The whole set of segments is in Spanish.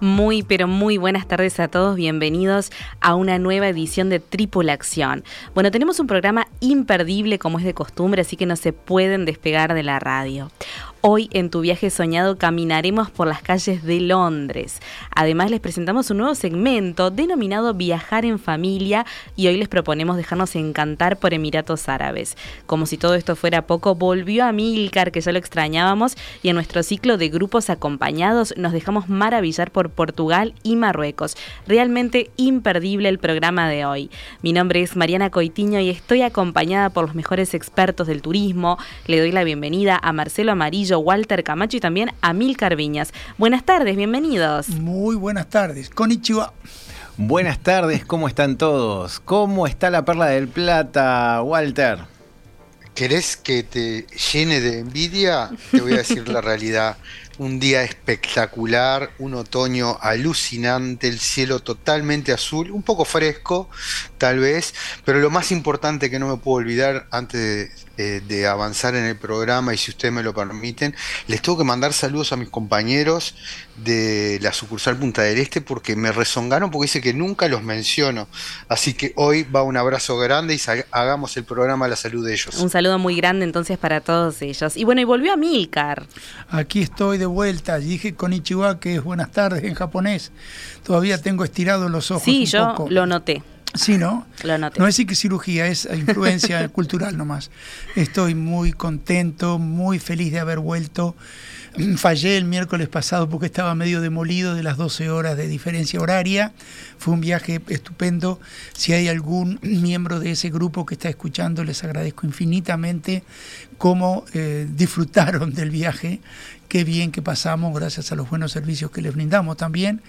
Muy, pero muy buenas tardes a todos. Bienvenidos a una nueva edición de Tripulación. Bueno, tenemos un programa imperdible como es de costumbre, así que no se pueden despegar de la radio. Hoy en tu viaje soñado caminaremos por las calles de Londres. Además les presentamos un nuevo segmento denominado Viajar en familia y hoy les proponemos dejarnos encantar por Emiratos Árabes. Como si todo esto fuera poco, volvió a Milcar, que ya lo extrañábamos, y en nuestro ciclo de grupos acompañados nos dejamos maravillar por Portugal y Marruecos. Realmente imperdible el programa de hoy. Mi nombre es Mariana Coitiño y estoy acompañada por los mejores expertos del turismo. Le doy la bienvenida a Marcelo Amarillo Walter Camacho y también a Mil Carviñas. Buenas tardes, bienvenidos. Muy buenas tardes. Konnichiwa. Buenas tardes, ¿cómo están todos? ¿Cómo está la perla del plata, Walter? ¿Querés que te llene de envidia? Te voy a decir la realidad. Un día espectacular, un otoño alucinante, el cielo totalmente azul, un poco fresco tal vez, pero lo más importante que no me puedo olvidar antes de eh, de avanzar en el programa y si ustedes me lo permiten, les tengo que mandar saludos a mis compañeros de la sucursal Punta del Este porque me rezongaron porque dice que nunca los menciono. Así que hoy va un abrazo grande y hagamos el programa a la salud de ellos. Un saludo muy grande entonces para todos ellos. Y bueno, y volvió a Milcar. Aquí estoy de vuelta. Dije con Ichiwa que es buenas tardes en japonés. Todavía tengo estirados los ojos. Sí, yo lo noté. Sí, ¿no? No es que cirugía, es influencia cultural nomás. Estoy muy contento, muy feliz de haber vuelto. Fallé el miércoles pasado porque estaba medio demolido de las 12 horas de diferencia horaria. Fue un viaje estupendo. Si hay algún miembro de ese grupo que está escuchando, les agradezco infinitamente cómo eh, disfrutaron del viaje qué bien que pasamos gracias a los buenos servicios que les brindamos también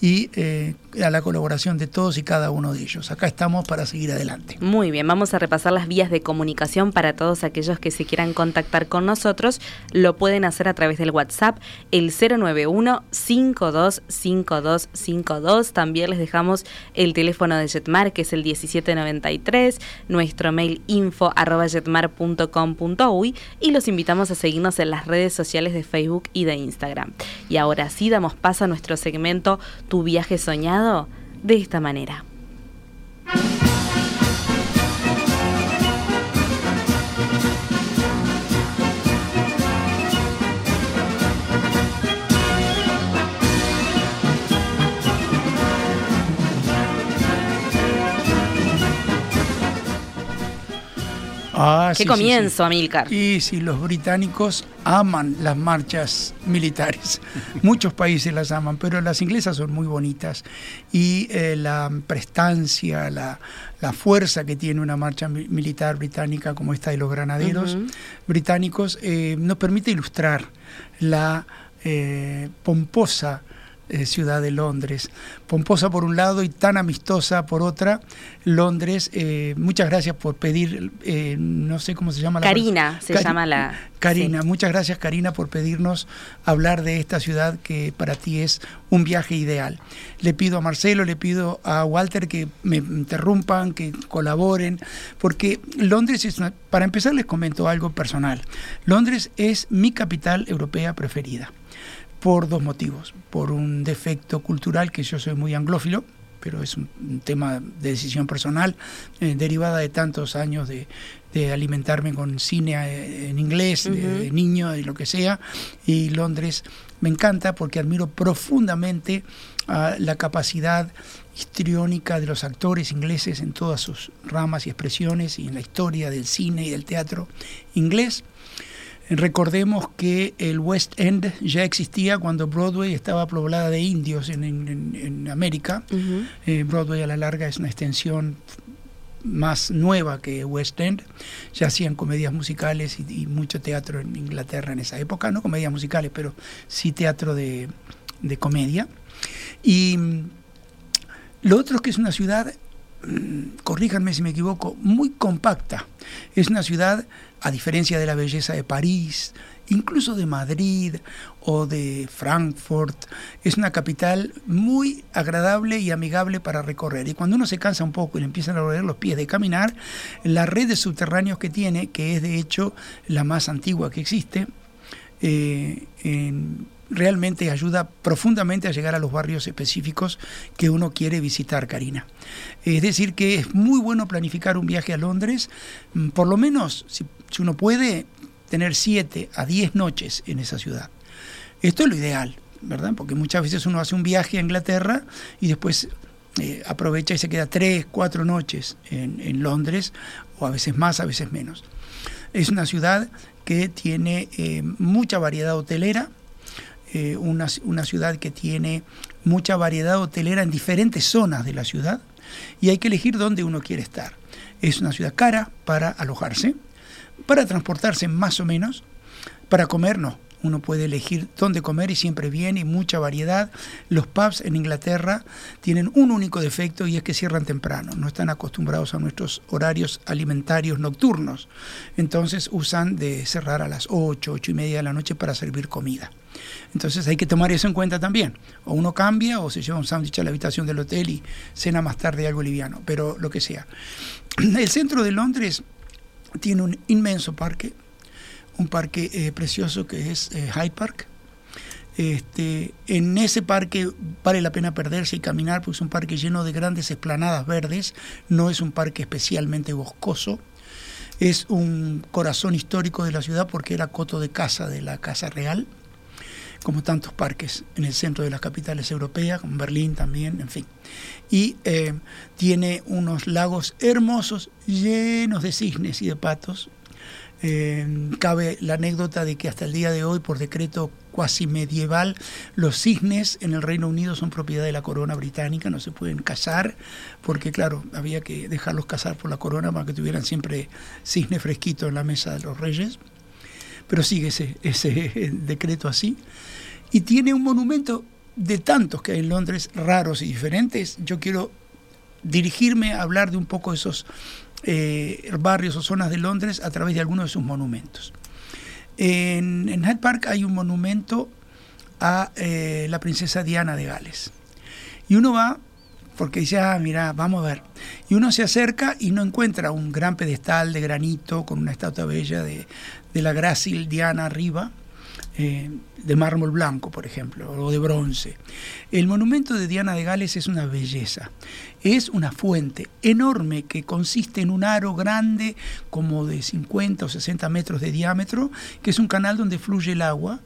y eh, a la colaboración de todos y cada uno de ellos. Acá estamos para seguir adelante. Muy bien, vamos a repasar las vías de comunicación para todos aquellos que se quieran contactar con nosotros. Lo pueden hacer a través del WhatsApp, el 091-525252. También les dejamos el teléfono de Jetmar, que es el 1793, nuestro mail info arroba jetmar.com.uy y los invitamos a seguirnos en las redes sociales de Facebook y de Instagram. Y ahora sí damos paso a nuestro segmento Tu viaje soñado de esta manera. Ah, Qué comienzo, Amilcar. Y si los británicos aman las marchas militares. Muchos países las aman, pero las inglesas son muy bonitas. Y eh, la prestancia, la, fuerza que tiene una marcha militar británica como esta de los granaderos británicos eh, nos permite ilustrar la eh, pomposa eh, ciudad de Londres. Pomposa por un lado y tan amistosa por otra. Londres, eh, muchas gracias por pedir, eh, no sé cómo se llama la Karina, se llama la... Karina, muchas gracias Karina por pedirnos hablar de esta ciudad que para ti es un viaje ideal. Le pido a Marcelo, le pido a Walter que me interrumpan, que colaboren, porque Londres es para empezar les comento algo personal. Londres es mi capital europea preferida por dos motivos. Por un defecto cultural, que yo soy muy anglófilo, pero es un, tema de decisión personal, eh, derivada de tantos años de, alimentarme con cine eh, en inglés, de, niño, y lo que sea, y Londres me encanta porque admiro profundamente la capacidad histriónica de los actores ingleses en todas sus ramas y expresiones y en la historia del cine y del teatro inglés. Recordemos que el West End ya existía cuando Broadway estaba poblada de indios en, América. Eh, Broadway a la larga es una extensión más nueva que West End. Ya hacían comedias musicales y, mucho teatro en Inglaterra en esa época, no comedias musicales, pero sí teatro de, de comedia. Y lo otro es que es una ciudad, corríjanme si me equivoco, muy compacta. Es una ciudad, a diferencia de la belleza de París, incluso de Madrid o de Frankfurt. Es una capital muy agradable y amigable para recorrer. Y cuando uno se cansa un poco y le empiezan a doler los pies de caminar, la red de subterráneos que tiene, que es de hecho la más antigua que existe, eh, realmente ayuda profundamente a llegar a los barrios específicos que uno quiere visitar, Karina. Es decir, que es muy bueno planificar un viaje a Londres, mm, por lo menos, si, uno puede, tener 7 a 10 noches en esa ciudad. Esto es lo ideal, ¿verdad? Porque muchas veces uno hace un viaje a Inglaterra y después eh, aprovecha y se queda 3, 4 noches en, Londres, o a veces más, a veces menos. Es una ciudad que tiene eh, mucha variedad hotelera, eh, una, una ciudad que tiene mucha variedad hotelera en diferentes zonas de la ciudad y hay que elegir dónde uno quiere estar. Es una ciudad cara para alojarse, para transportarse más o menos, para comer no. Uno puede elegir dónde comer y siempre bien y mucha variedad. Los pubs en Inglaterra tienen un único defecto y es que cierran temprano. No están acostumbrados a nuestros horarios alimentarios nocturnos. Entonces usan de cerrar a las 8, 8 y media de la noche para servir comida. Entonces hay que tomar eso en cuenta también. O uno cambia o se lleva un sándwich a la habitación del hotel y cena más tarde algo liviano, pero lo que sea. El centro de Londres tiene un inmenso parque, un parque eh, precioso que es eh, Hyde Park. Este, en ese parque vale la pena perderse y caminar porque es un parque lleno de grandes esplanadas verdes, no es un parque especialmente boscoso, es un corazón histórico de la ciudad porque era coto de casa de la Casa Real, como tantos parques en el centro de las capitales europeas, como Berlín también, en fin. Y eh, tiene unos lagos hermosos llenos de cisnes y de patos, eh, cabe la anécdota de que hasta el día de hoy, por decreto cuasi medieval, los cisnes en el Reino Unido son propiedad de la corona británica, no se pueden cazar, porque claro, había que dejarlos cazar por la corona para que tuvieran siempre cisne fresquito en la mesa de los reyes. Pero sigue ese, ese decreto así. Y tiene un monumento de tantos que hay en Londres, raros y diferentes. Yo quiero dirigirme a hablar de un poco de esos eh, barrios o zonas de Londres a través de algunos de sus monumentos. En, en Hyde Park hay un monumento a eh, la princesa Diana de Gales. Y uno va porque dice, ah, mira, vamos a ver. Y uno se acerca y no encuentra un gran pedestal de granito con una estatua bella de, la grácil Diana arriba, eh, de mármol blanco, por ejemplo, o de bronce. El monumento de Diana de Gales es una belleza. Es una fuente enorme que consiste en un aro grande como de 50 o 60 metros de diámetro, que es un canal donde fluye el agua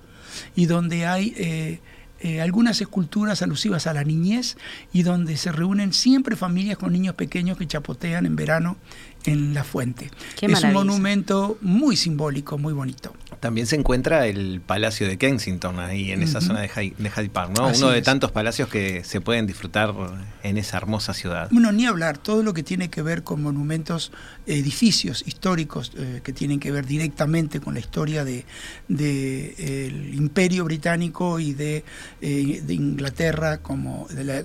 y donde hay... Eh, eh, algunas esculturas alusivas a la niñez y donde se reúnen siempre familias con niños pequeños que chapotean en verano en la fuente. es un monumento muy simbólico, muy bonito. También se encuentra el Palacio de Kensington ahí en esa zona de Hyde, Park, ¿no? Uno de tantos palacios que se pueden disfrutar en esa hermosa ciudad. Bueno, ni hablar, todo lo que tiene que ver con monumentos, edificios históricos eh, que tienen que ver directamente con la historia de, el Imperio Británico y de, eh, Inglaterra como de, la,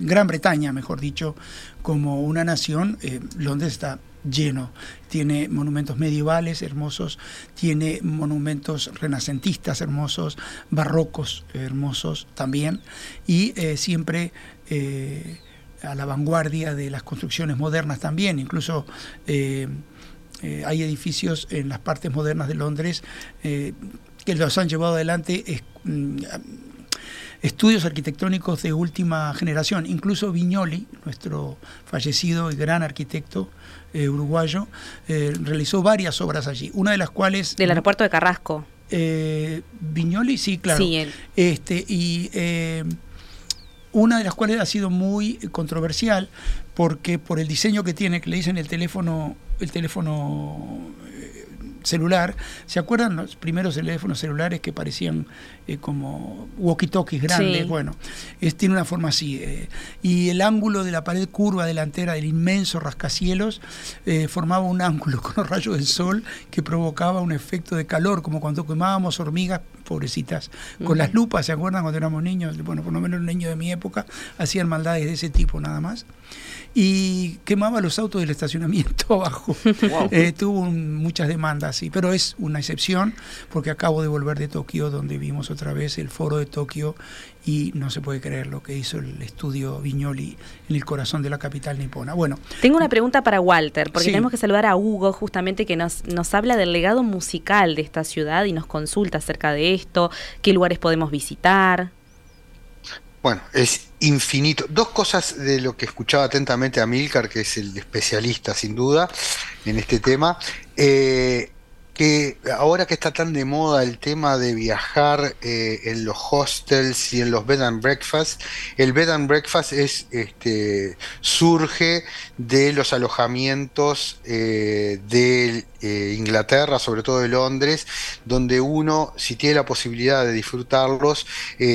Gran Bretaña, mejor dicho, como una nación, eh, Londres está lleno. Tiene monumentos medievales hermosos, tiene monumentos renacentistas hermosos, barrocos hermosos también, y eh, siempre eh, a la vanguardia de las construcciones modernas también. Incluso hay edificios en las partes modernas de Londres que los han llevado adelante. Mm, estudios arquitectónicos de última generación. Incluso Viñoli, nuestro fallecido y gran arquitecto eh, uruguayo, eh, realizó varias obras allí, una de las cuales... Del aeropuerto de Carrasco. Eh, Viñoli, sí, claro. Sí, Este, y una de las cuales ha sido muy controversial porque por el diseño que tiene, que le dicen el teléfono, el teléfono celular. ¿Se acuerdan los primeros teléfonos celulares que parecían eh, como walkie-talkies grandes? Bueno, tiene una forma así. Eh, y el ángulo de la pared curva delantera del inmenso rascacielos eh, formaba un ángulo con los rayos del sol que provocaba un efecto de calor, como cuando quemábamos hormigas pobrecitas, con las lupas, ¿se acuerdan cuando éramos niños? Bueno, por lo menos los niños de mi época hacían maldades de ese tipo nada más y quemaba los autos del estacionamiento abajo. Eh, tuvo muchas demandas, sí, pero es una excepción porque acabo de volver de Tokio, donde vimos otra vez el foro de Tokio y no se puede creer lo que hizo el estudio Viñoli en el corazón de la capital nipona. Bueno, tengo una pregunta para Walter, porque tenemos que saludar a Hugo justamente que nos, nos habla del legado musical de esta ciudad y nos consulta acerca de esto, qué lugares podemos visitar. Bueno, es infinito. Dos cosas de lo que escuchaba atentamente a Milcar, que es el especialista sin duda en este tema. Eh, que ahora que está tan de moda el tema de viajar eh, en los hostels y en los bed and breakfast, el bed and breakfast es, este, surge de los alojamientos eh, de eh, Inglaterra, sobre todo de Londres, donde uno, si tiene la posibilidad de disfrutarlos,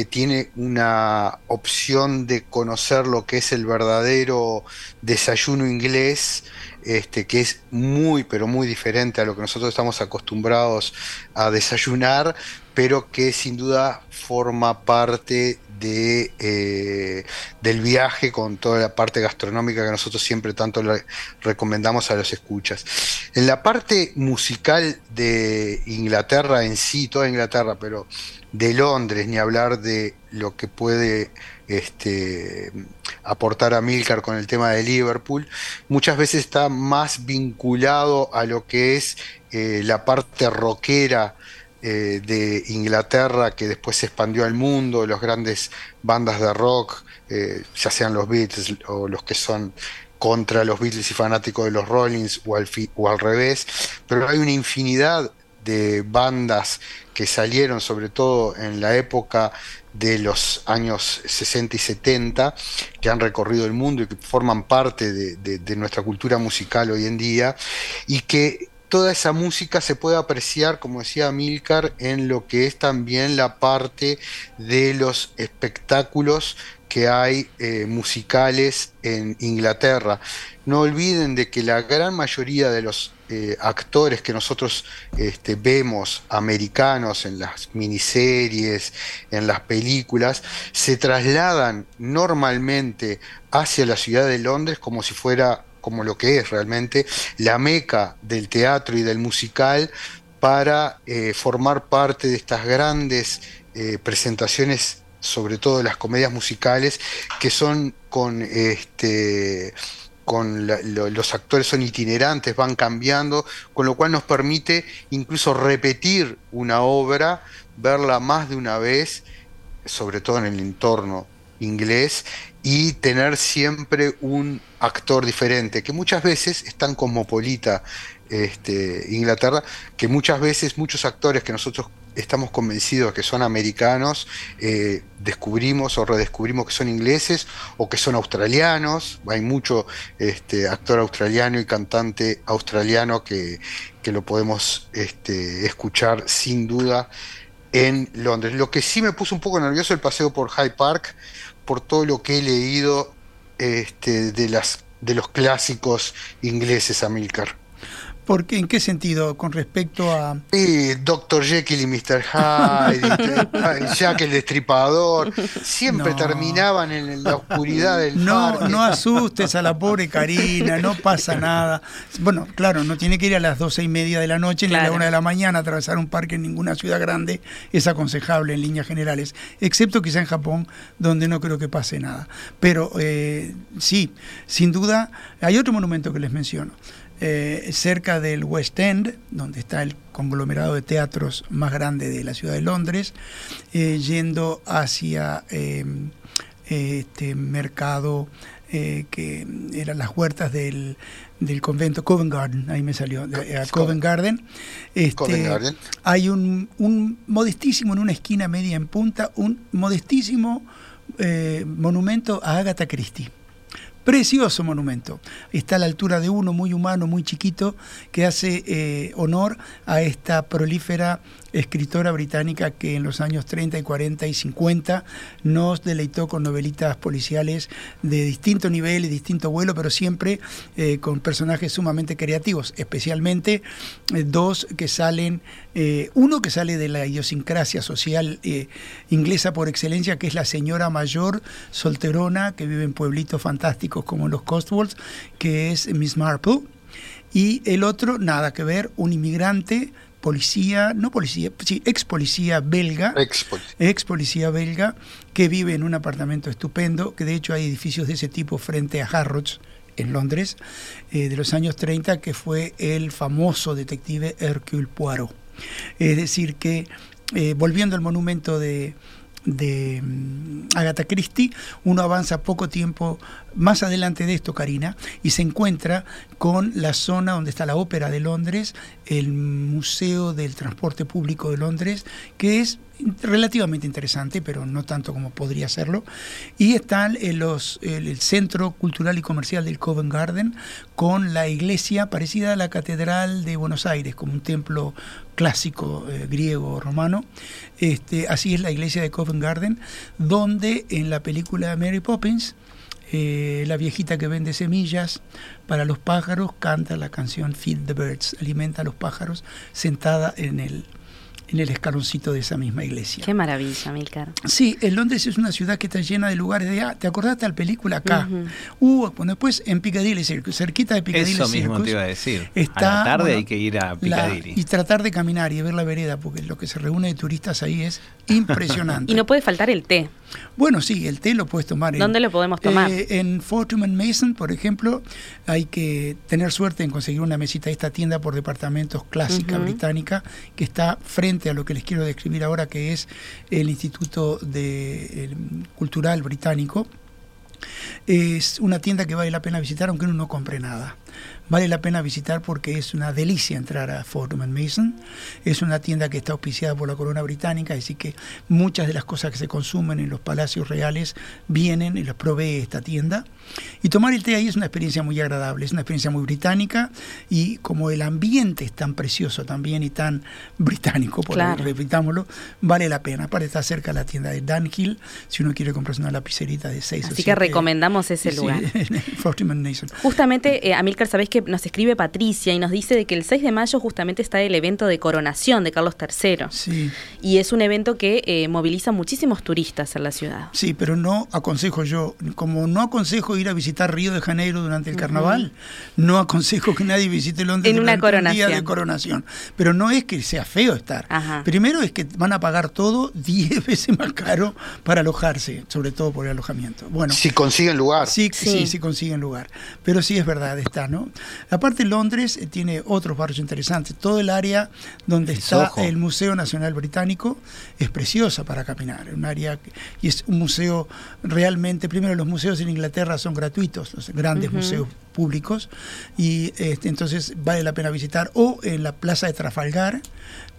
tiene una opción de conocer lo que es el verdadero desayuno inglés este, que es muy, pero muy diferente a lo que nosotros estamos acostumbrados a desayunar, pero que sin duda forma parte de, eh, del viaje con toda la parte gastronómica que nosotros siempre tanto le recomendamos a los escuchas. En la parte musical de Inglaterra en sí, toda Inglaterra, pero de Londres, ni hablar de lo que puede este, aportar a Milcar con el tema de Liverpool, muchas veces está más vinculado a lo que es eh, la parte rockera eh, de Inglaterra que después se expandió al mundo, las grandes bandas de rock, eh, ya sean los Beatles o los que son contra los Beatles y fanáticos de los Rollins o al, o al revés, pero hay una infinidad de bandas que salieron sobre todo en la época de los años 60 y 70 que han recorrido el mundo y que forman parte de, nuestra cultura musical hoy en día y que toda esa música se puede apreciar, como decía Milcar, en lo que es también la parte de los espectáculos que hay eh, musicales en Inglaterra. No olviden de que la gran mayoría de los eh, actores que nosotros este, vemos americanos en las miniseries, en las películas, se trasladan normalmente hacia la ciudad de Londres como si fuera como lo que es realmente la meca del teatro y del musical para eh, formar parte de estas grandes eh, presentaciones sobre todo las comedias musicales que son con este con los actores son itinerantes, van cambiando, con lo cual nos permite incluso repetir una obra, verla más de una vez, sobre todo en el entorno inglés, y tener siempre un actor diferente, que muchas veces es tan cosmopolita este, Inglaterra, que muchas veces muchos actores que nosotros estamos convencidos que son americanos, eh, descubrimos o redescubrimos que son ingleses o que son australianos. Hay mucho este, actor australiano y cantante australiano que, lo podemos este, escuchar sin duda en Londres. Lo que sí me puso un poco nervioso el paseo por Hyde Park, por todo lo que he leído este, de, las, de los clásicos ingleses, Amilcar. Porque, ¿En qué sentido? Con respecto a... Sí, Dr. Jekyll y Mr. Hyde, Jack el Destripador, siempre terminaban en la oscuridad del no, No asustes a la pobre Karina, no pasa nada. Bueno, claro, no tiene que ir a las doce y media de la noche ni a la una de la mañana a atravesar un parque en ninguna ciudad grande, es aconsejable en líneas generales, excepto quizá en Japón, donde no creo que pase nada. Pero eh, sí, sin duda, hay otro monumento que les menciono. Eh, cerca del West End, donde está el conglomerado de teatros más grande de la ciudad de Londres, eh, yendo hacia em, este mercado eh, que eran las huertas del, convento Covent Garden, ahí me salió, Covent Garden. Este, Garden. Hay un, un modestísimo, en una esquina media en punta, un modestísimo monumento a Agatha Christie Precioso monumento. Está a la altura de uno, muy humano, muy chiquito, que hace eh, honor a esta prolífera escritora británica que en los años 30 y 40 y 50 nos deleitó con novelitas policiales de distinto nivel y distinto vuelo, pero siempre eh, con personajes sumamente creativos, especialmente eh, dos que salen, eh, uno que sale de la idiosincrasia social inglesa por excelencia, que es la señora mayor solterona que vive en pueblitos fantásticos como los Cotswolds, que es Miss Marple. Y el otro, nada que ver, un inmigrante policía, no policía, sí, ex policía belga, ex policía. belga, que vive en un apartamento estupendo, que de hecho hay edificios de ese tipo frente a Harrods, en Londres, eh, de los años 30, que fue el famoso detective Hercule Poirot. Es decir, que eh, volviendo al monumento de, de mm, Agatha Christie, uno avanza poco tiempo más adelante de esto, Karina, y se encuentra con la zona donde está la Ópera de Londres, el Museo del Transporte Público de Londres, que es relativamente interesante, pero no tanto como podría serlo. Y está el, los, el, Centro Cultural y Comercial del Covent Garden con la iglesia parecida a la Catedral de Buenos Aires, como un templo clásico eh, griego romano. Este, así es la iglesia de Covent Garden, donde en la película Mary Poppins, eh, la viejita que vende semillas para los pájaros canta la canción Feed the Birds, alimenta a los pájaros sentada en el, en el escaloncito de esa misma iglesia. Qué maravilla, Milcar. Sí, en Londres es una ciudad que está llena de lugares de... Ah, ¿Te acordaste de la película acá? Uh, bueno, después en Piccadilly Circus, cerquita de Piccadilly Eso mismo te iba a decir. Está, a la tarde hay que ir a Piccadilly. y tratar de caminar y ver la vereda, porque lo que se reúne de turistas ahí es impresionante. y no puede faltar el té. Bueno, sí, el té lo puedes tomar. ¿Dónde lo podemos tomar? Eh, en Fortune Mason, por ejemplo, hay que tener suerte en conseguir una mesita de esta tienda por departamentos clásica británica que está frente a lo que les quiero describir ahora, que es el Instituto Cultural Británico. Es una tienda que vale la pena visitar aunque uno no compre nada vale la pena visitar porque es una delicia entrar a Fortnum Mason. Es una tienda que está auspiciada por la corona británica, así que muchas de las cosas que se consumen en los palacios reales vienen y las provee esta tienda. Y tomar el té ahí es una experiencia muy agradable, es una experiencia muy británica y como el ambiente es tan precioso también y tan británico, por repitámoslo, vale la pena. Aparte está cerca de la tienda de Dunhill, si uno quiere comprarse una lapicerita de 6 Así que recomendamos ese lugar. Mason. Justamente, eh, Amilcar, sabés que nos escribe Patricia y nos dice de que el 6 de mayo justamente está el evento de coronación de Carlos III. Sí. Y es un evento que eh, moviliza muchísimos turistas en la ciudad. Sí, pero no aconsejo yo, como no aconsejo ir a visitar Río de Janeiro durante el carnaval, no aconsejo que nadie visite Londres en una coronación. día de coronación. Pero no es que sea feo estar. Primero es que van a pagar todo 10 veces más caro para alojarse, sobre todo por el alojamiento. Bueno, si consiguen lugar. Sí, sí, sí, sí consiguen lugar. Pero sí es verdad, está, ¿no? Aparte Londres eh, tiene otros barrios interesantes. Todo el área donde está el Museo Nacional Británico es preciosa para caminar. Un área y es un museo realmente. Primero los museos en Inglaterra son gratuitos, los grandes museos públicos y este, entonces vale la pena visitar o en la Plaza de Trafalgar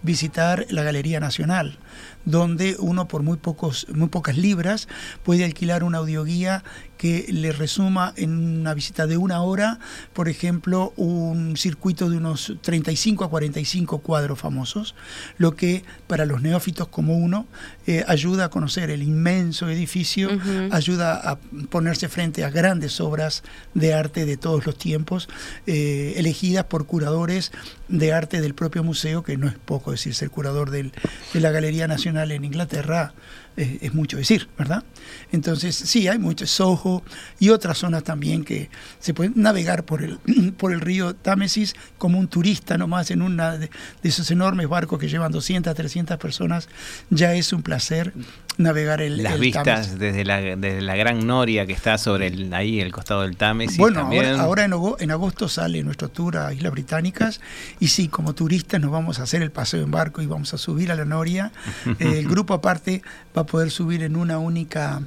visitar la Galería Nacional donde uno por muy, pocos, muy pocas libras puede alquilar una audioguía que le resuma en una visita de una hora, por ejemplo, un circuito de unos 35 a 45 cuadros famosos, lo que para los neófitos como uno eh, ayuda a conocer el inmenso edificio, ayuda a ponerse frente a grandes obras de arte de todos los tiempos, eh, elegidas por curadores de arte del propio museo, que no es poco decir ser curador de la Galería Nacional en Inglaterra, es, mucho decir, ¿verdad? Entonces, sí, hay mucho Soho y otras zonas también que se pueden navegar por el, por el río Támesis como un turista nomás en una de, esos enormes barcos que llevan 200, 300 personas, ya es un placer navegar el Las vistas desde la, desde la gran noria que está sobre el, ahí, el costado del Támesis. Bueno, ahora, en, en, agosto sale nuestro tour a Islas Británicas y sí, como turistas nos vamos a hacer el paseo en barco y vamos a subir a la noria. el grupo aparte va a poder subir en una única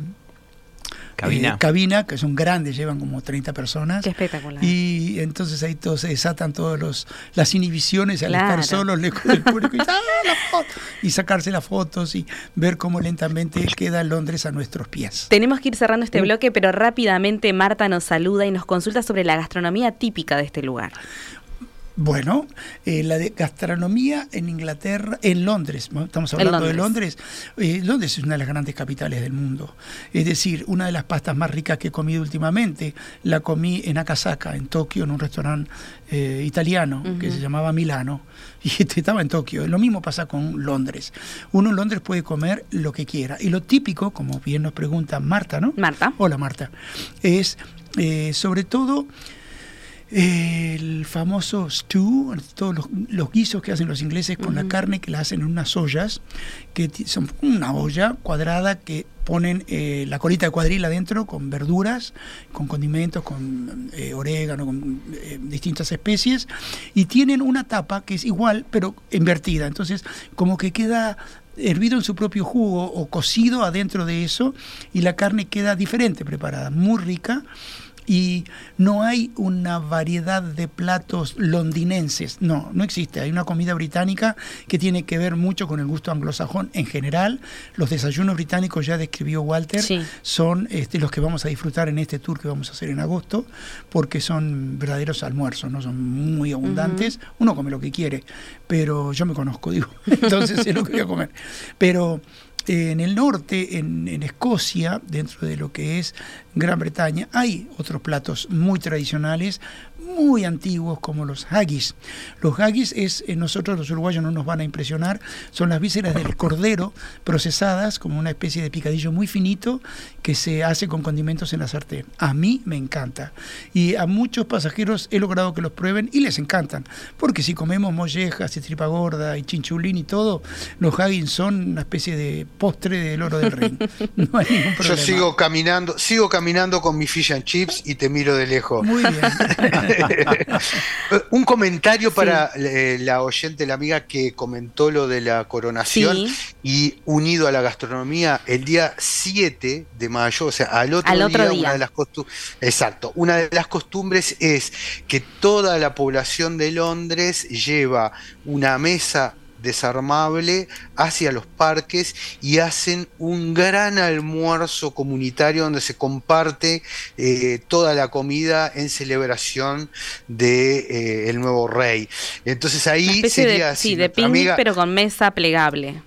cabina. cabina, que son grandes, llevan como 30 personas. Qué espectacular. Y entonces ahí todos se desatan todos los las inhibiciones al estar solos le, el público y, ¡ah, y sacarse las fotos y ver cómo lentamente queda Londres a nuestros pies. Tenemos que ir cerrando este bloque, pero rápidamente Marta nos saluda y nos consulta sobre la gastronomía típica de este lugar. Bueno, eh, la de gastronomía en Inglaterra, en Londres, estamos hablando de Londres. Eh, Londres es una de las grandes capitales del mundo. Es decir, una de las pastas más ricas que he comido últimamente la comí en Akasaka, en Tokio, en un restaurante eh, italiano que se llamaba Milano. Y este estaba en Tokio. Lo mismo pasa con Londres. Uno en Londres puede comer lo que quiera. Y lo típico, como bien nos pregunta Marta, ¿no? Marta. Hola, Marta. Es sobre todo el famoso stew, todos los, guisos que hacen los ingleses con la carne que la hacen en unas ollas, que son una olla cuadrada que ponen eh, la colita de cuadril adentro con verduras, con condimentos, con eh, orégano, con eh, distintas especies, y tienen una tapa que es igual, pero invertida. Entonces, como que queda hervido en su propio jugo o cocido adentro de eso, y la carne queda diferente preparada, muy rica y no hay una variedad de platos londinenses, no, no existe. Hay una comida británica que tiene que ver mucho con el gusto anglosajón en general. Los desayunos británicos, ya describió Walter, son este, los que vamos a disfrutar en este tour que vamos a hacer en agosto, porque son verdaderos almuerzos, no son muy abundantes. Uno come lo que quiere, pero yo me conozco, digo, entonces sé lo que voy a comer. Pero en el norte, en, Escocia, dentro de lo que es Gran Bretaña, hay otros platos muy tradicionales, muy antiguos como los haggis. Los haggis es, eh, nosotros los uruguayos no nos van a impresionar, son las vísceras del cordero procesadas como una especie de picadillo muy finito que se hace con condimentos en la sartén. A mí me encanta y a muchos pasajeros he logrado que los prueben y les encantan, porque si comemos mollejas y tripa gorda y chinchulín y todo, los haggis son una especie de postre del oro del rey. No hay ningún problema. Yo sigo caminando, sigo caminando con mi fish and chips y te miro de lejos. Muy bien. Un comentario para eh, la oyente, la amiga que comentó lo de la coronación y unido a la gastronomía, el día 7 de mayo, o sea, al otro, día, una de las costumbres, exacto, una de las costumbres es que toda la población de Londres lleva una mesa desarmable hacia los parques y hacen un gran almuerzo comunitario donde se comparte eh, toda la comida en celebración de eh, el nuevo rey. Entonces ahí sería de, sí, de picnic pero con mesa plegable.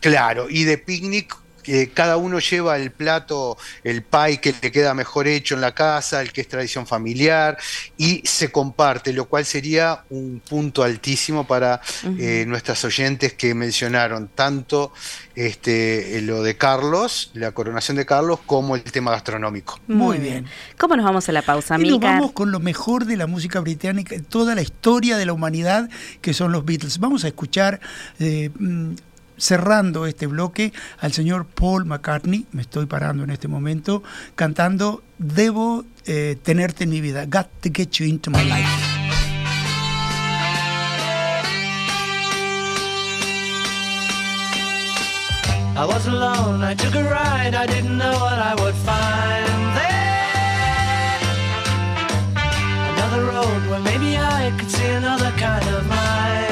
Claro, y de picnic que cada uno lleva el plato, el pie que le queda mejor hecho en la casa, el que es tradición familiar, y se comparte, lo cual sería un punto altísimo para eh, nuestras oyentes que mencionaron tanto este, lo de Carlos, la coronación de Carlos, como el tema gastronómico. Muy bien. ¿Cómo nos vamos a la pausa, Y nos vamos con lo mejor de la música británica, toda la historia de la humanidad, que son los Beatles. Vamos a escuchar... Eh, mm, cerrando este bloque al señor Paul McCartney, me estoy parando en este momento, cantando Debo eh, tenerte en mi vida, Got to get you into my life. I was alone, I took a ride, I didn't know what I would find there. Another road where maybe I could see another kind of mind.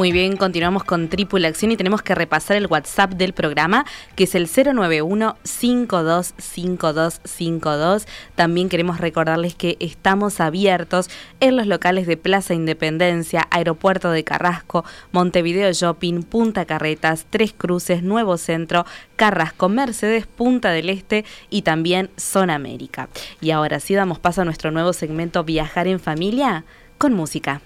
Muy bien, continuamos con Tripula Acción y tenemos que repasar el WhatsApp del programa, que es el 091-525252. También queremos recordarles que estamos abiertos en los locales de Plaza Independencia, Aeropuerto de Carrasco, Montevideo Shopping, Punta Carretas, Tres Cruces, Nuevo Centro, Carrasco, Mercedes, Punta del Este y también Zona América. Y ahora sí damos paso a nuestro nuevo segmento Viajar en Familia con música.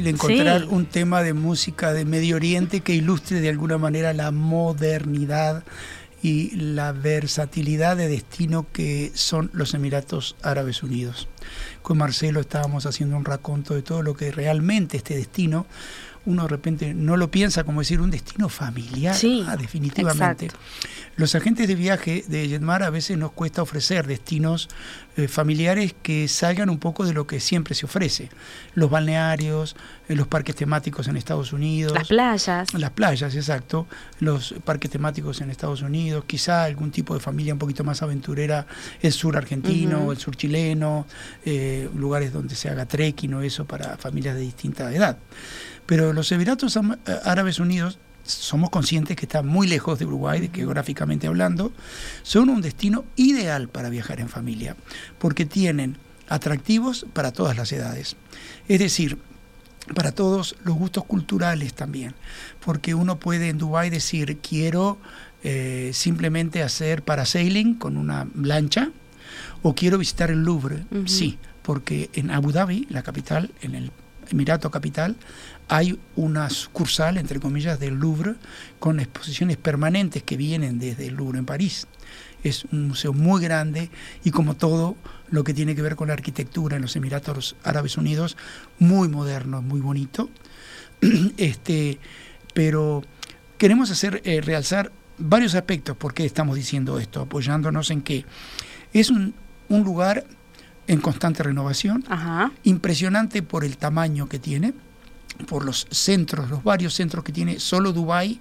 Difícil encontrar un tema de música de Medio Oriente que ilustre de alguna manera la modernidad y la versatilidad de destino que son los Emiratos Árabes Unidos. Con Marcelo estábamos haciendo un raconto de todo lo que realmente este destino uno de repente no lo piensa como decir un destino familiar. Sí, ah, definitivamente. Los agentes de viaje de Jetmar a veces nos cuesta ofrecer destinos eh, familiares que salgan un poco de lo que siempre se ofrece. Los balnearios, eh, los parques temáticos en Estados Unidos. Las playas. Las playas, exacto. Los parques temáticos en Estados Unidos. Quizá algún tipo de familia un poquito más aventurera, el sur argentino, el sur chileno, eh, lugares donde se haga trekking o eso para familias de distinta edad. Pero los Emiratos Árabes Unidos somos conscientes que están muy lejos de Uruguay, geográficamente hablando, son un destino ideal para viajar en familia, porque tienen atractivos para todas las edades. Es decir, para todos los gustos culturales también, porque uno puede en Dubái decir quiero eh, simplemente hacer parasailing con una lancha o quiero visitar el Louvre, sí, porque en Abu Dhabi, la capital, en el Emirato Capital, hay una sucursal, entre comillas, del Louvre con exposiciones permanentes que vienen desde el Louvre en París. Es un museo muy grande y como todo lo que tiene que ver con la arquitectura en los Emiratos Árabes Unidos, muy moderno, muy bonito. este, pero queremos hacer eh, realzar varios aspectos por qué estamos diciendo esto, apoyándonos en que es un, lugar en constante renovación, impresionante por el tamaño que tiene, por los centros, los varios centros que tiene solo Dubái,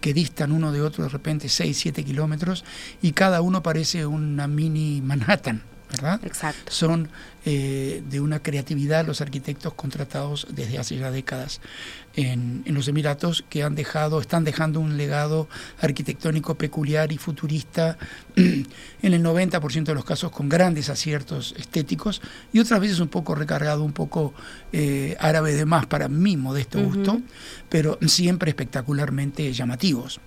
que distan uno de otro de repente 6, 7 kilómetros, y cada uno parece una mini Manhattan. ¿Verdad? Exacto. Son eh, de una creatividad los arquitectos contratados desde hace ya décadas en, los Emiratos que han dejado, están dejando un legado arquitectónico peculiar y futurista en el 90% de los casos con grandes aciertos estéticos y otras veces un poco recargado, un poco eh, árabe de más para mí, modesto gusto, pero siempre espectacularmente llamativos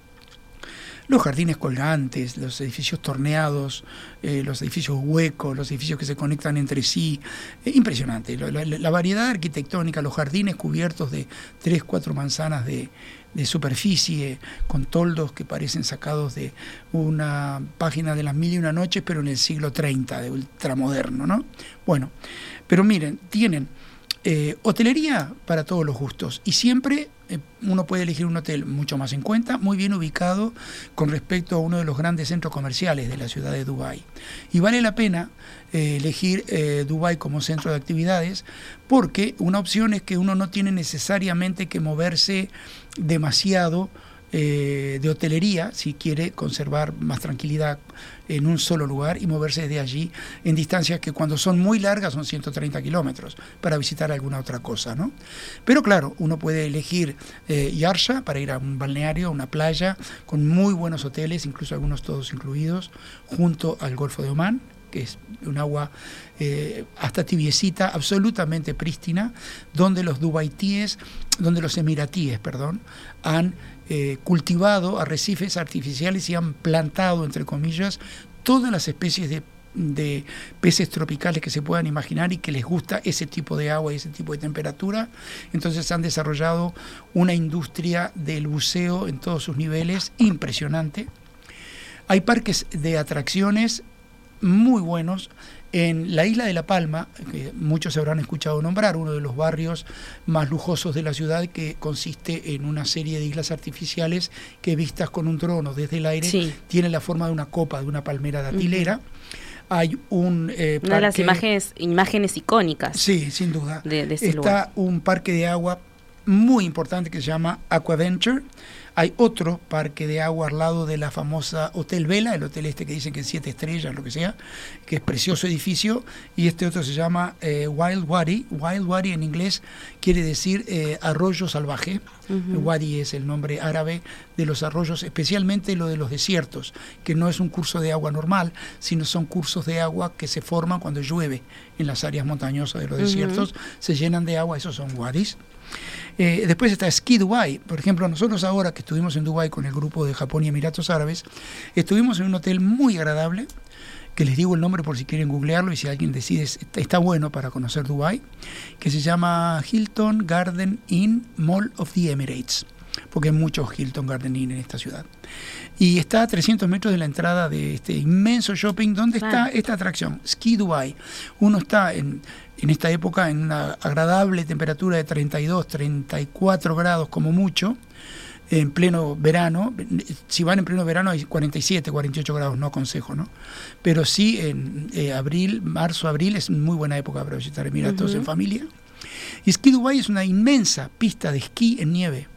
los jardines colgantes, los edificios torneados, eh, los edificios huecos, los edificios que se conectan entre sí. impresionante. La, variedad arquitectónica, los jardines cubiertos de tres, cuatro manzanas de, superficie, con toldos que parecen sacados de una página de las mil y una noches, pero en el siglo 30, de ultramoderno, ¿no? Bueno, pero miren, tienen eh, hotelería para todos los gustos y siempre eh, uno puede elegir un hotel mucho más en cuenta, muy bien ubicado con respecto a uno de los grandes centros comerciales de la ciudad de Dubái. Y vale la pena eh, elegir Dubái como centro de actividades porque una opción es que uno no tiene necesariamente que moverse demasiado eh, de hotelería, si quiere conservar más tranquilidad en un solo lugar y moverse desde allí en distancias que cuando son muy largas son 130 kilómetros para visitar alguna otra cosa. ¿no? Pero claro, uno puede elegir eh, Yarsha para ir a un balneario, a una playa, con muy buenos hoteles, incluso algunos todos incluidos, junto al Golfo de Omán que es un agua eh, hasta tibiecita, absolutamente prístina, donde los dubaitíes, donde los emiratíes, perdón, han eh, cultivado arrecifes artificiales y han plantado, entre comillas, todas las especies de, de, peces tropicales que se puedan imaginar y que les gusta ese tipo de agua y ese tipo de temperatura. Entonces han desarrollado una industria del buceo en todos sus niveles impresionante. Hay parques de atracciones muy buenos En la isla de La Palma, que muchos se habrán escuchado nombrar, uno de los barrios más lujosos de la ciudad, que consiste en una serie de islas artificiales que vistas con un trono desde el aire, Sí. tiene la forma de una copa, de una palmera datilera. Hay un eh, Una de las parque- imágenes, imágenes icónicas. Sí, sin duda. de- de ese Está lugar. un parque de agua muy importante que se llama Aquaventure. Hay otro parque de agua al lado de la famosa Hotel Vela, el hotel este que dicen que es siete estrellas, lo que sea, que es precioso edificio. Y este otro se llama eh, Wild Wadi. Wild Wadi en inglés quiere decir eh, arroyo salvaje. Wadi es el nombre árabe de los arroyos, especialmente lo de los desiertos, que no es un curso de agua normal, sino son cursos de agua que se forman cuando llueve en las áreas montañosas de los desiertos, se llenan de agua, esos son wadis. Eh, después está Ski Dubai. Por ejemplo, nosotros ahora que estuvimos en Dubai con el grupo de Japón y Emiratos Árabes, estuvimos en un hotel muy agradable, que les digo el nombre por si quieren googlearlo y si alguien decide, está, está bueno para conocer Dubai, que se llama Hilton Garden Inn Mall of the Emirates, porque hay muchos Hilton Garden Inn en esta ciudad. Y está a 300 metros de la entrada de este inmenso shopping donde está Ah. esta atracción, Ski Dubai. Uno está en, en esta época en una agradable temperatura de 32, 34 grados como mucho, en pleno verano. Si van en pleno verano hay 47, 48 grados, no aconsejo, ¿no? Pero sí en eh, abril, marzo, abril es muy buena época para visitar Emiratos en familia. Y Ski Dubai es una inmensa pista de esquí en nieve,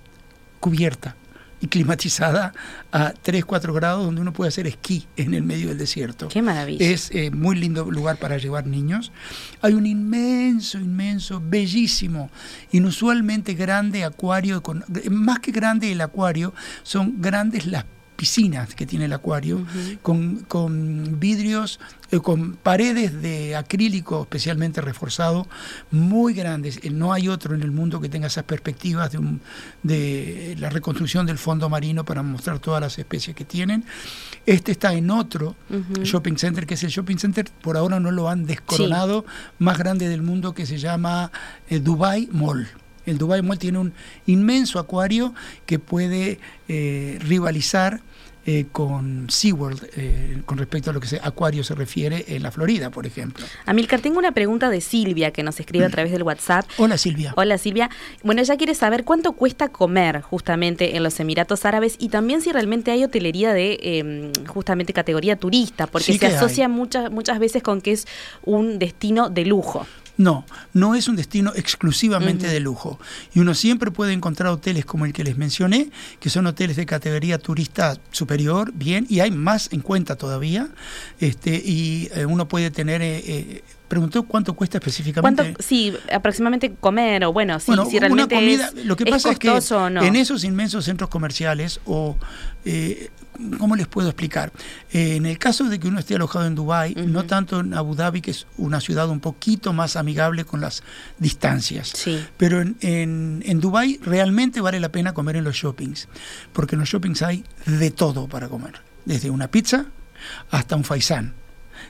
cubierta y climatizada a 3, 4 grados, donde uno puede hacer esquí en el medio del desierto. Qué maravilla. Es eh, muy lindo lugar para llevar niños. Hay un inmenso, inmenso, bellísimo, inusualmente grande acuario. Con, más que grande el acuario, son grandes las piscinas que tiene el acuario, con, con vidrios, eh, con paredes de acrílico especialmente reforzado, muy grandes. Eh, No hay otro en el mundo que tenga esas perspectivas de, un- de la reconstrucción del fondo marino para mostrar todas las especies que tienen. Este está en otro shopping center, que es el shopping center, por ahora no lo han descoronado, más grande del mundo que se llama eh, Dubai Mall. El Dubai Mall tiene un inmenso acuario que puede eh, rivalizar eh, con SeaWorld eh, con respecto a lo que se, acuario se refiere en la Florida, por ejemplo. Amilcar, tengo una pregunta de Silvia que nos escribe a través del WhatsApp. Hola Silvia. Hola Silvia. Bueno, ella quiere saber cuánto cuesta comer justamente en los Emiratos Árabes y también si realmente hay hotelería de eh, justamente categoría turista, porque Sí se hay. asocia muchas, muchas veces con que es un destino de lujo. No, no es un destino exclusivamente de lujo. Y uno siempre puede encontrar hoteles como el que les mencioné, que son hoteles de categoría turista superior, bien, y hay más en cuenta todavía. Este, y eh, uno puede tener. eh, eh, preguntó cuánto cuesta específicamente. ¿Cuánto, sí, aproximadamente comer o bueno, sí, Bueno, si una realmente comida, es, lo que es pasa es que no. en esos inmensos centros comerciales o eh, ¿cómo les puedo explicar? Eh, en el caso de que uno esté alojado en Dubái, no tanto en Abu Dhabi, que es una ciudad un poquito más amigable con las distancias. Sí. Pero en, en, en Dubái realmente vale la pena comer en los shoppings, porque en los shoppings hay de todo para comer, desde una pizza hasta un faisán,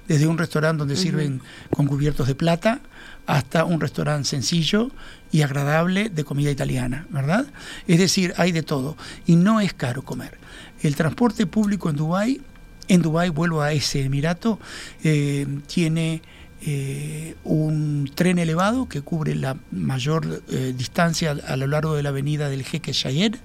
desde un restaurante donde sirven con cubiertos de plata hasta un restaurante sencillo y agradable de comida italiana, ¿verdad? Es decir, hay de todo y no es caro comer. El transporte público en Dubái, en Dubái vuelvo a ese emirato, eh, tiene eh, un tren elevado que cubre la mayor eh, distancia a lo largo de la avenida del Jeque Shayed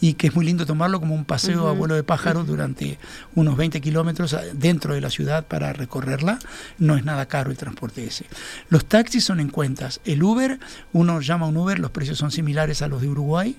y que es muy lindo tomarlo como un paseo a vuelo de pájaro durante unos 20 kilómetros dentro de la ciudad para recorrerla. No es nada caro el transporte ese. Los taxis son en cuentas. El Uber, uno llama un Uber, los precios son similares a los de Uruguay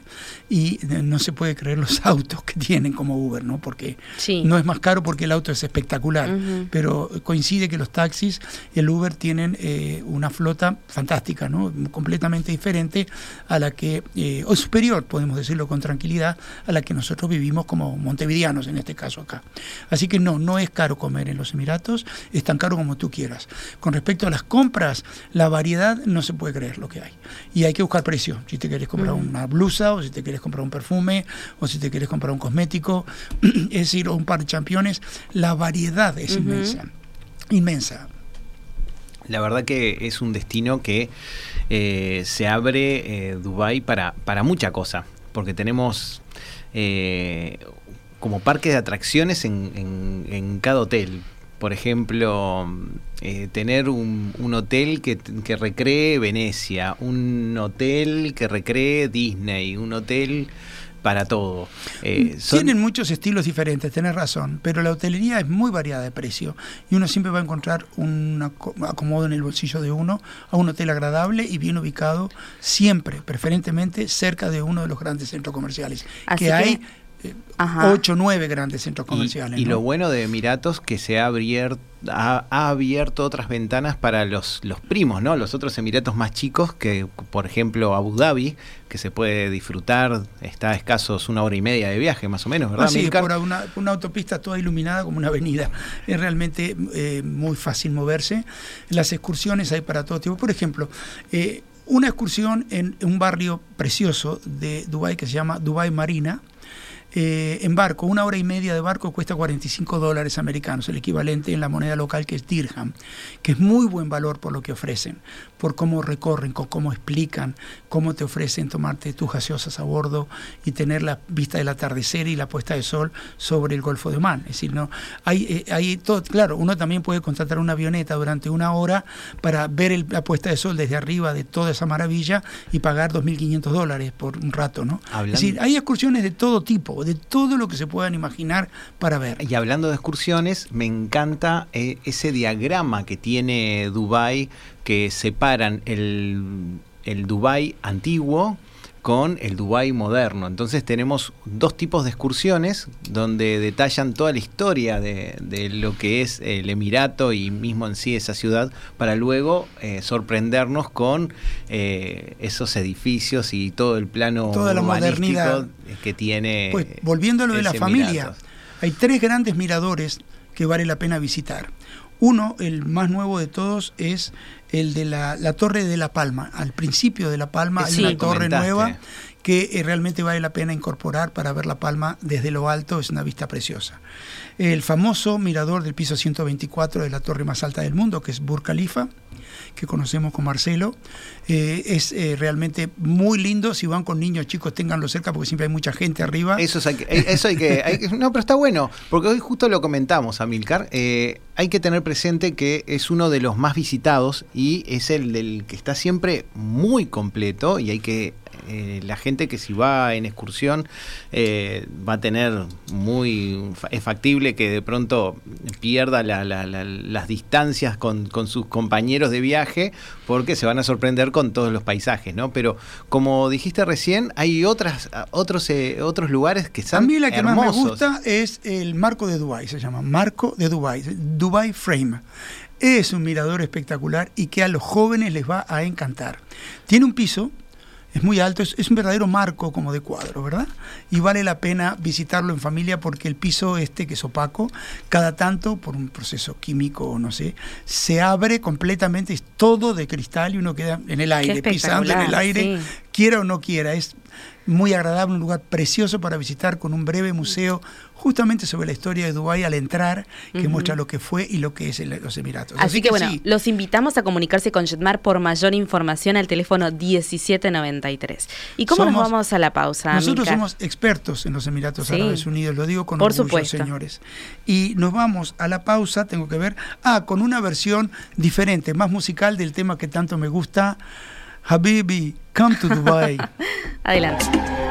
y eh, no se puede creer los autos que tienen como Uber, ¿no? Porque Sí. no es más caro porque el auto es espectacular, pero coincide que los taxis, el Uber tienen eh, una flota fantástica, ¿no? completamente diferente a la que, eh, o superior, podemos decirlo con tranquilidad, a la que nosotros vivimos como montevideanos en este caso acá. Así que no, no es caro comer en los Emiratos, es tan caro como tú quieras. Con respecto a las compras, la variedad no se puede creer lo que hay. Y hay que buscar precio. Si te quieres comprar una blusa, o si te quieres comprar un perfume, o si te quieres comprar un cosmético, es decir, o un par de championes, la variedad es inmensa. Inmensa. La verdad que es un destino que eh, se abre eh, Dubai para, para mucha cosa, porque tenemos eh, como parques de atracciones en, en- en cada hotel. por ejemplo, eh, tener un, hotel que, que, recree Venecia, un hotel que recree Disney, un hotel para todo. Eh, Tienen muchos estilos diferentes, tenés razón, pero la hotelería es muy variada de precio y uno siempre va a encontrar un acomodo en el bolsillo de uno a un hotel agradable y bien ubicado, siempre, preferentemente cerca de uno de los grandes centros comerciales. que hay ocho o nueve grandes centros comerciales. Y, lo bueno de Emiratos que se ha abierto, ha, abierto otras ventanas para los, los primos, ¿no? Los otros Emiratos más chicos, que por ejemplo Abu Dhabi, que se puede disfrutar, está a escasos una hora y media de viaje más o menos, ¿verdad? Ah, sí, por una, una, autopista toda iluminada como una avenida. Es realmente eh, muy fácil moverse. Las excursiones hay para todo tipo. Por ejemplo, eh, una excursión en un barrio precioso de Dubái que se llama Dubai Marina, eh, en barco, una hora y media de barco cuesta 45 dólares americanos, el equivalente en la moneda local que es dirham, que es muy buen valor por lo que ofrecen, por cómo recorren, cómo explican, cómo te ofrecen tomarte tus gaseosas a bordo y tener la vista del atardecer y la puesta de sol sobre el Golfo de Oman. Es decir, no hay, eh, hay todo, claro, uno también puede contratar una avioneta durante una hora para ver la puesta de sol desde arriba de toda esa maravilla y pagar 2.500 dólares por un rato, ¿no? Es decir, hay excursiones de todo tipo de todo lo que se puedan imaginar para ver. Y hablando de excursiones, me encanta eh, ese diagrama que tiene Dubai que separan el, el Dubai antiguo con el Dubai moderno. Entonces tenemos dos tipos de excursiones donde detallan toda la historia de, lo que es el Emirato y mismo en sí esa ciudad para luego eh, sorprendernos con eh, esos edificios y todo el plano toda la modernidad que tiene. Pues volviendo a lo de la familia, hay tres grandes miradores que vale la pena visitar. Uno, el más nuevo de todos, es el de la, Torre de la Palma. Al principio de la Palma hay una torre nueva que eh, realmente vale la pena incorporar para ver la Palma desde lo alto, es una vista preciosa. El famoso mirador del piso 124 de la torre más alta del mundo, que es Burj Khalifa, que conocemos con Marcelo. Eh, es eh, realmente muy lindo. Si van con niños chicos, ténganlo cerca porque siempre hay mucha gente arriba. Eso, hay que, eso hay que. no, pero está bueno, porque hoy justo lo comentamos, Amilcar. hay que tener presente que es uno de los más visitados y es el del que está siempre muy completo y hay que eh, la gente que si va en excursión eh, va a tener muy... es factible que de pronto pierda las distancias con, sus compañeros de viaje porque se van a sorprender con todos los paisajes, ¿no? Pero como dijiste recién, hay otras, otros, eh, otros lugares que están... A mí la que más me gusta es el Marco de Dubai, se llama Marco de Dubai, Dubai Frame es un mirador espectacular y que a los jóvenes les va a encantar. Tiene un piso es muy alto, es, un verdadero marco como de cuadro, ¿verdad? Y vale la pena visitarlo en familia porque el piso este, que es opaco, cada tanto, por un proceso químico o no sé, se abre completamente, es todo de cristal y uno queda en el aire, pisando en el aire, quiera o no quiera. Es muy agradable, un lugar precioso para visitar con un breve museo justamente sobre la historia de Dubái al entrar, que muestra lo que fue y lo que es los Emiratos. Así, que, bueno, los invitamos a comunicarse con Jetmar por mayor información al teléfono 1793. ¿Y cómo nos vamos a la pausa? Nosotros somos expertos en los Emiratos Árabes Unidos, lo digo con por supuesto. señores. Y nos vamos a la pausa, tengo que ver, ah, con una versión diferente, más musical del tema que tanto me gusta. Habibi, come to Dubai. Adelante.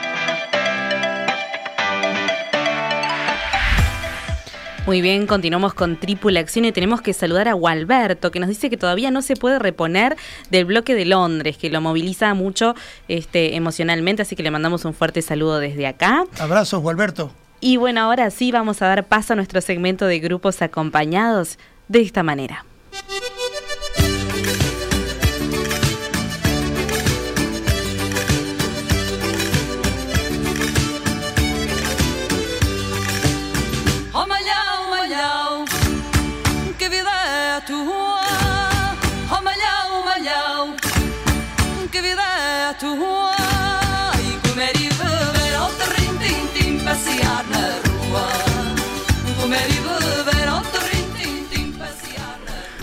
Muy bien, continuamos con Tripula Acción y tenemos que saludar a Gualberto, que nos dice que todavía no se puede reponer del bloque de Londres, que lo moviliza mucho este, emocionalmente, así que le mandamos un fuerte saludo desde acá. Abrazos, Gualberto. Y bueno, ahora sí vamos a dar paso a nuestro segmento de grupos acompañados de esta manera.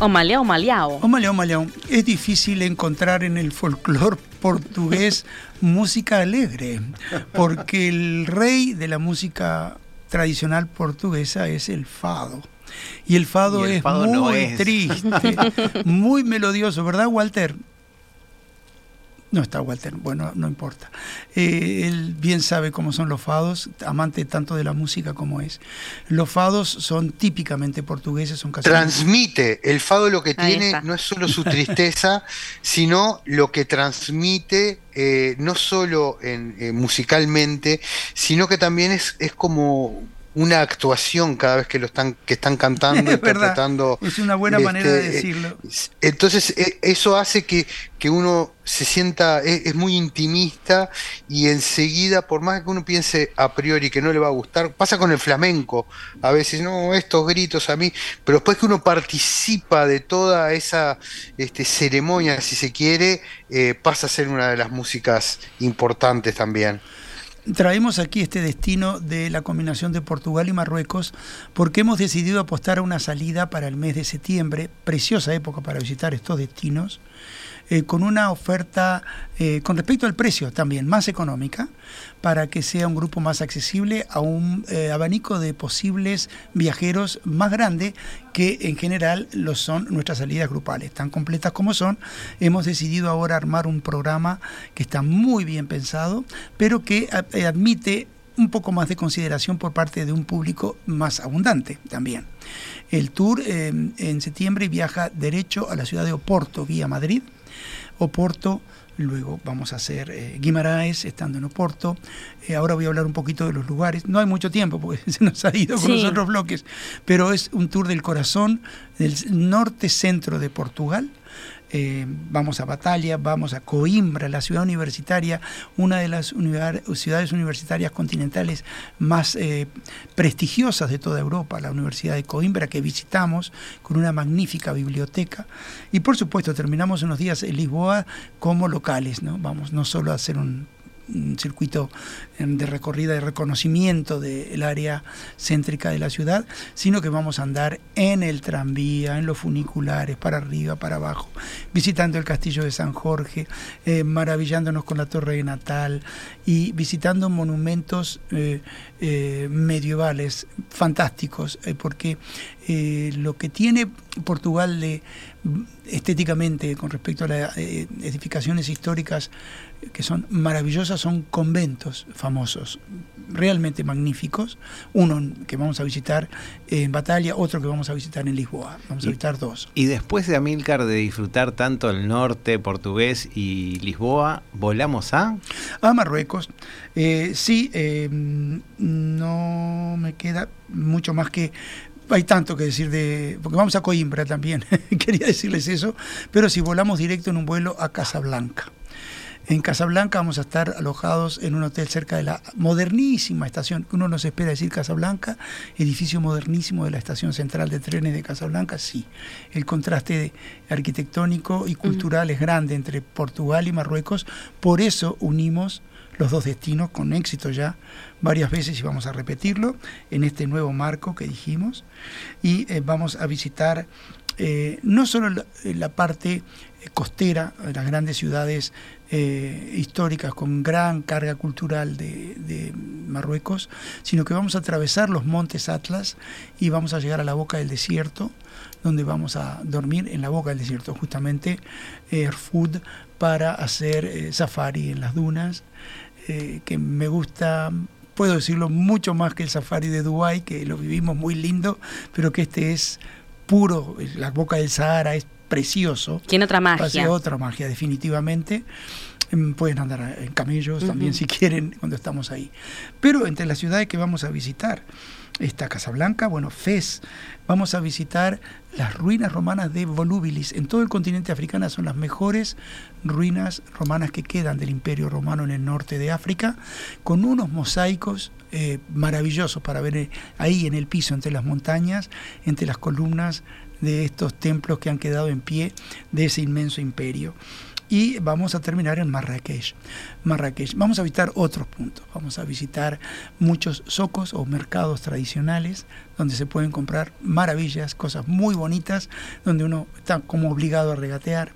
O maleao, maleao. O maleao, maleao. Es difícil encontrar en el folclore portugués música alegre, porque el rey de la música tradicional portuguesa es el fado. Y el fado es muy triste, muy melodioso, ¿verdad, Walter? No está Walter, bueno, no importa. Eh, él bien sabe cómo son los fados, amante tanto de la música como es. Los fados son típicamente portugueses, son casi... Transmite, el fado lo que tiene no es solo su tristeza, sino lo que transmite eh, no solo en, eh, musicalmente, sino que también es, es como una actuación cada vez que lo están que están cantando interpretando es una buena manera de este, decirlo. entonces e, eso hace que, que uno se sienta es, es, muy intimista y enseguida por más que uno piense a priori que no le va a gustar pasa con el flamenco. A veces no estos gritos a mí pero después que uno participa de toda esa este, ceremonia si se quiere eh, pasa a ser una de las músicas importantes también Traemos aquí este destino de la combinación de Portugal y Marruecos porque hemos decidido apostar a una salida para el mes de septiembre, preciosa época para visitar estos destinos, eh, con una oferta eh, con respecto al precio también más económica, para que sea un grupo más accesible a un eh, abanico de posibles viajeros más grande que en general lo son nuestras salidas grupales. Tan completas como son, hemos decidido ahora armar un programa que está muy bien pensado, pero que admite un poco más de consideración por parte de un público más abundante también. El tour en septiembre viaja derecho a la ciudad de Oporto, vía Madrid, Oporto, luego vamos a hacer eh, Guimaraes, estando en Oporto. Eh, ahora voy a hablar un poquito de los lugares. No hay mucho tiempo porque se nos ha ido con los otros bloques, pero es un tour del corazón del norte-centro de Portugal eh, vamos a Batalla, vamos a Coimbra, la ciudad universitaria, una de las ciudades universitarias continentales más eh, prestigiosas de toda Europa, la Universidad de Coimbra, que visitamos con una magnífica biblioteca. Y por supuesto, terminamos unos días en Lisboa como locales, ¿no? Vamos no solo a hacer un un circuito em, de recorrida y reconocimiento del área céntrica de la ciudad, sino que vamos a andar en el tranvía, en los funiculares, para arriba, para abajo, visitando el castillo de San Jorge, eh, maravillándonos con la torre de Natal y visitando monumentos eh, eh, medievales fantásticos, porque lo que tiene Portugal de estéticamente con respecto a las edificaciones históricas que son maravillosas, son conventos famosos, realmente magníficos. Uno que vamos a visitar en Batalla, otro que vamos a visitar en Lisboa. Vamos a visitar dos. Y después de Amílcar de disfrutar tanto el norte portugués y Lisboa, ¿volamos a? A Marruecos. Eh, sí, eh, no me queda mucho más que hay tanto que decir de. Porque vamos a Coimbra también, quería decirles eso. Pero si volamos directo en un vuelo a Casablanca. En Casablanca vamos a estar alojados en un hotel cerca de la modernísima estación, que uno nos espera decir Casablanca, edificio modernísimo de la estación central de trenes de Casablanca, sí. El contraste arquitectónico y cultural es grande entre Portugal y Marruecos, por eso unimos los dos destinos con éxito ya varias veces y vamos a repetirlo en este nuevo marco que dijimos. Y eh, vamos a visitar eh, no solo la, parte costera de las grandes ciudades eh, históricas con gran carga cultural de, Marruecos, sino que vamos a atravesar los montes Atlas y vamos a llegar a la boca del desierto, donde vamos a dormir en la boca del desierto, justamente Air Food para hacer eh, safari en las dunas, eh, que me gusta puedo decirlo, mucho más que el safari de Dubái, que lo vivimos muy lindo, pero que este es puro, la boca del Sahara es precioso. Tiene otra magia. otra magia, definitivamente. Em, pueden andar en camellos también si quieren cuando estamos ahí. Pero entre las ciudades que vamos a visitar está Casablanca, bueno, Fez, vamos a visitar las ruinas romanas de Volubilis. En todo el continente africano son las mejores ruinas romanas que quedan del Imperio Romano en el norte de África, con unos mosaicos eh, maravillosos para ver eh, ahí en el piso, entre las montañas, entre las columnas de estos templos que han quedado en pie de ese inmenso imperio y vamos a terminar en Marrakech. Marrakech. Vamos a visitar otros puntos. Vamos a visitar muchos socos o mercados tradicionales donde se pueden comprar maravillas, cosas muy bonitas, donde uno está como obligado a regatear.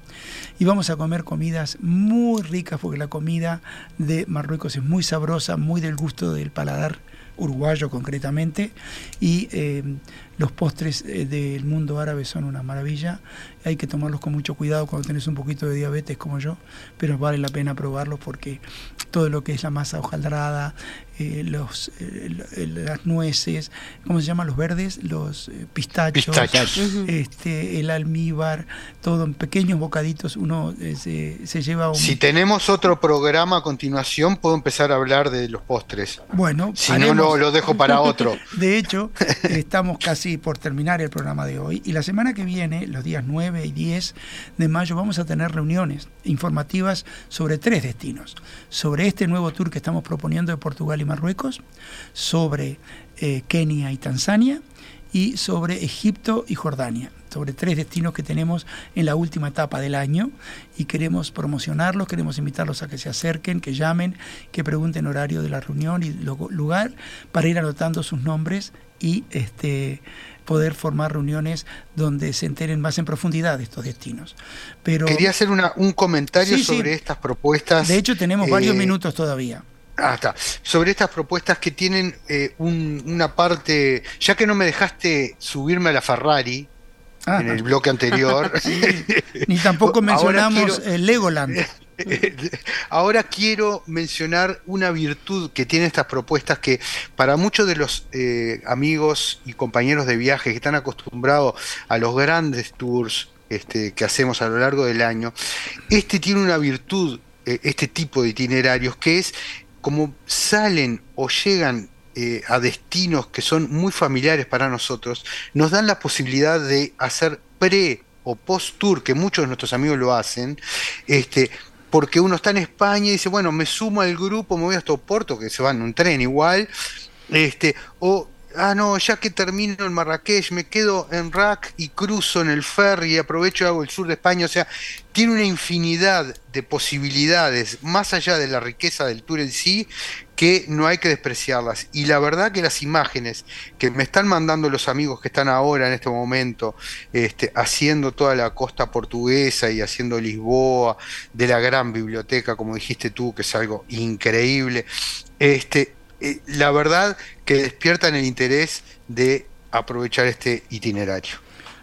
Y vamos a comer comidas muy ricas porque la comida de Marruecos es muy sabrosa, muy del gusto del paladar uruguayo concretamente, y eh, los postres eh, del mundo árabe son una maravilla. Hay que tomarlos con mucho cuidado cuando tenés un poquito de diabetes como yo, pero vale la pena probarlos porque todo lo que es la masa hojaldrada, eh, los, las nueces, ¿cómo se llaman los verdes? Los pistachos, este, el almíbar, todo en pequeños bocaditos uno se, se, lleva un... Si tenemos otro programa a continuación, puedo empezar a hablar de los postres. Bueno, si no, lo dejo para otro. de hecho, estamos casi por terminar el programa de hoy y la semana que viene, los días 9 y 10 de mayo, vamos a tener reuniones informativas sobre tres destinos. Sobre este nuevo tour que estamos proponiendo de Portugal y Marruecos, sobre eh, Kenia y Tanzania y sobre Egipto y Jordania sobre tres destinos que tenemos en la última etapa del año y queremos promocionarlos, queremos invitarlos a que se acerquen, que llamen, que pregunten horario de la reunión y lugar para ir anotando sus nombres y este poder formar reuniones donde se enteren más en profundidad de estos destinos. Pero quería hacer un comentario sobre estas propuestas. De hecho tenemos varios eh, minutos todavía. Ah, está. Sobre estas propuestas que tienen eh, una parte, ya que no me dejaste subirme a la Ferrari, Ah. en el bloque anterior. Ni tampoco mencionamos el Legoland. Ahora quiero mencionar una virtud que tiene estas propuestas que para muchos de los eh, amigos y compañeros de viaje que están acostumbrados a los grandes tours este, que hacemos a lo largo del año, este tiene una virtud, eh, este tipo de itinerarios, que es como salen o llegan eh, a destinos que son muy familiares para nosotros, nos dan la posibilidad de hacer pre o post tour, que muchos de nuestros amigos lo hacen, este, porque uno está en España y dice, bueno, me sumo al grupo, me voy hasta Oporto, que se va en un tren igual, este, o ah, no, ya que termino en Marrakech, me quedo en Rack y cruzo en el ferry y aprovecho y hago el sur de España. O sea, tiene una infinidad de posibilidades, más allá de la riqueza del tour en sí, que no hay que despreciarlas. Y la verdad que las imágenes que me están mandando los amigos que están ahora en este momento, este, haciendo toda la costa portuguesa y haciendo Lisboa, de la gran biblioteca, como dijiste tú, que es algo increíble, este, eh, la verdad que despiertan el interés de aprovechar este itinerario.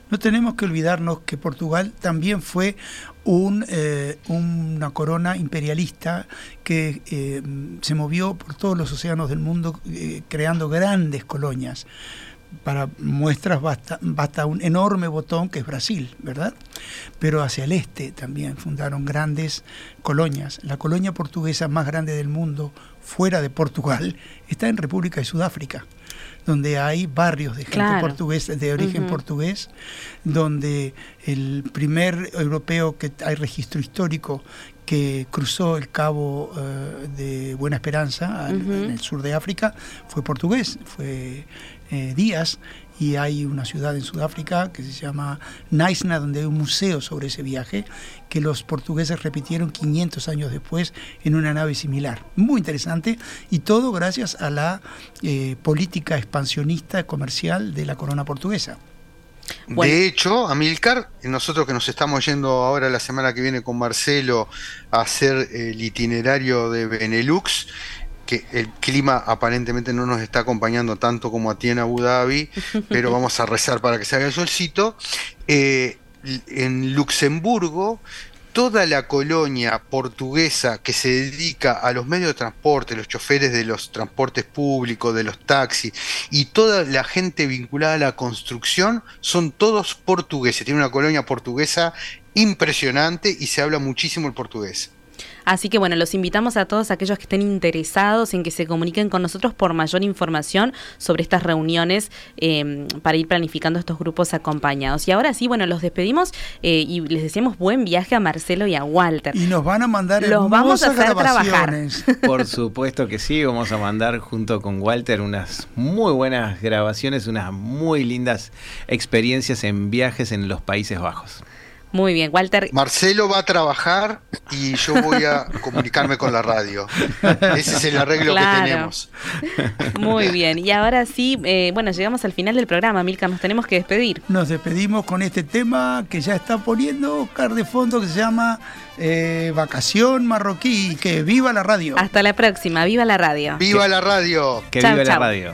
No tenemos que olvidarnos que Portugal también fue un, eh, una corona imperialista que eh, se movió por todos los océanos del mundo creando grandes colonias. Para muestras basta, basta un enorme botón que es Brasil, ¿verdad? Pero hacia el este también fundaron grandes colonias. La colonia portuguesa más grande del mundo fuera de Portugal está en República de Sudáfrica, donde hay barrios de gente portuguesa, de origen portugués, donde el primer europeo que hay registro histórico que cruzó el cabo eh, de Buena Esperanza en el sur de África fue portugués, fue eh, Díaz, y hay una ciudad en Sudáfrica que se llama Naisna, donde hay un museo sobre ese viaje que los portugueses repitieron 500 años después en una nave similar. Muy interesante y todo gracias a la eh, política expansionista comercial de la corona portuguesa. De hecho, Amilcar, nosotros que nos estamos yendo ahora la semana que viene con Marcelo a hacer el itinerario de Benelux, que el clima aparentemente no nos está acompañando tanto como a ti en Abu Dhabi, pero vamos a rezar para que se haga el solcito. Eh, en Luxemburgo toda la colonia portuguesa que se dedica a los medios de transporte, los choferes de los transportes públicos, de los taxis y toda la gente vinculada a la construcción son todos portugueses. Tiene una colonia portuguesa impresionante y se habla muchísimo el portugués. Así que bueno, los invitamos a todos aquellos que estén interesados en que se comuniquen con nosotros por mayor información sobre estas reuniones em, para ir planificando estos grupos acompañados. Y ahora sí, bueno, los despedimos eh, y les deseamos buen viaje a Marcelo y a Walter. Y nos van a mandar los vamos a hacer trabajar. Por supuesto que sí, vamos a mandar junto con Walter unas muy buenas grabaciones, unas muy lindas experiencias en viajes en los Países Bajos. Muy bien, Walter. Marcelo va a trabajar y yo voy a comunicarme con la radio. Ese es el arreglo que tenemos. Muy bien, y ahora sí, eh, bueno, llegamos al final del programa, Milka, nos tenemos que despedir. Nos despedimos con este tema que ya está poniendo Oscar de fondo que se llama eh, Vacación Marroquí. Que viva la radio. Hasta la próxima, viva la radio. Viva la radio. Que viva la radio.